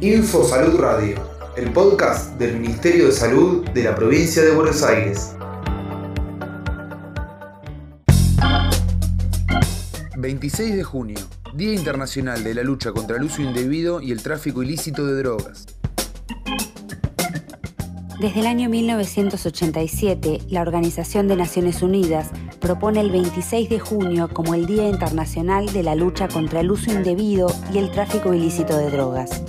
Info Salud Radio, el podcast del Ministerio de Salud de la provincia de Buenos Aires. 26 de junio, Día Internacional de la Lucha contra el Uso Indebido y el Tráfico Ilícito de Drogas. Desde el año 1987, la Organización de Naciones Unidas propone el 26 de junio como el Día Internacional de la Lucha contra el Uso Indebido y el Tráfico Ilícito de Drogas.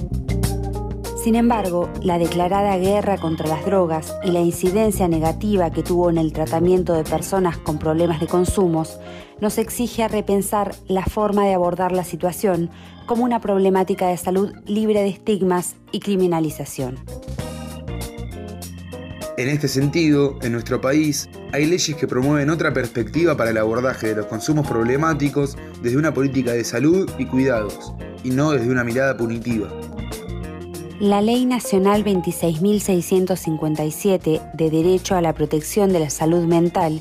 Sin embargo, la declarada guerra contra las drogas y la incidencia negativa que tuvo en el tratamiento de personas con problemas de consumos nos exige repensar la forma de abordar la situación como una problemática de salud libre de estigmas y criminalización. En este sentido, en nuestro país hay leyes que promueven otra perspectiva para el abordaje de los consumos problemáticos desde una política de salud y cuidados, y no desde una mirada punitiva. La Ley Nacional 26.657 de Derecho a la Protección de la Salud Mental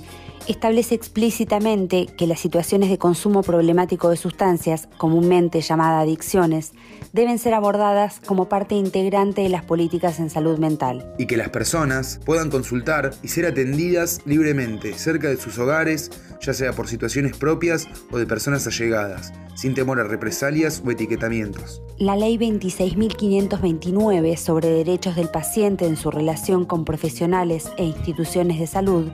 establece explícitamente que las situaciones de consumo problemático de sustancias, comúnmente llamadas adicciones, deben ser abordadas como parte integrante de las políticas en salud mental. Y que las personas puedan consultar y ser atendidas libremente cerca de sus hogares, ya sea por situaciones propias o de personas allegadas, sin temor a represalias o etiquetamientos. La Ley 26.529 sobre derechos del paciente en su relación con profesionales e instituciones de salud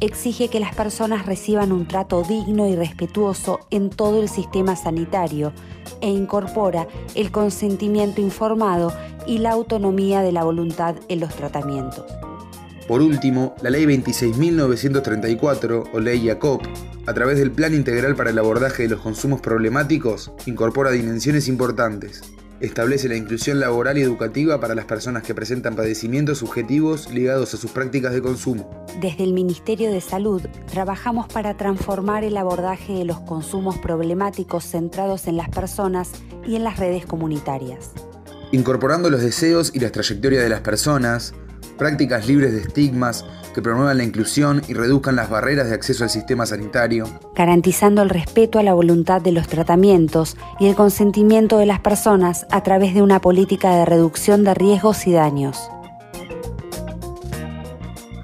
exige que las personas reciban un trato digno y respetuoso en todo el sistema sanitario e incorpora el consentimiento informado y la autonomía de la voluntad en los tratamientos. Por último, la Ley 26.934, o Ley IACOP, a través del Plan Integral para el Abordaje de los Consumos Problemáticos, incorpora dimensiones importantes, establece la inclusión laboral y educativa para las personas que presentan padecimientos subjetivos ligados a sus prácticas de consumo. Desde el Ministerio de Salud trabajamos para transformar el abordaje de los consumos problemáticos centrados en las personas y en las redes comunitarias. Incorporando los deseos y las trayectorias de las personas, prácticas libres de estigmas que promuevan la inclusión y reduzcan las barreras de acceso al sistema sanitario, garantizando el respeto a la voluntad de los tratamientos y el consentimiento de las personas a través de una política de reducción de riesgos y daños.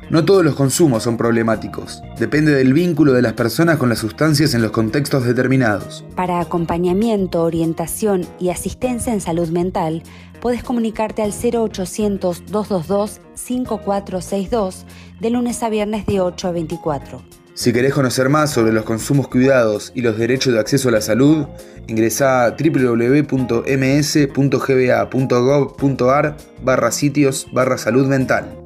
No todos los consumos son problemáticos. Depende del vínculo de las personas con las sustancias en los contextos determinados. Para acompañamiento, orientación y asistencia en salud mental, puedes comunicarte al 0800-222-5462 de lunes a viernes de 8 a 24. Si querés conocer más sobre los consumos cuidados y los derechos de acceso a la salud, ingresa a www.ms.gba.gov.ar barra sitios barra salud mental.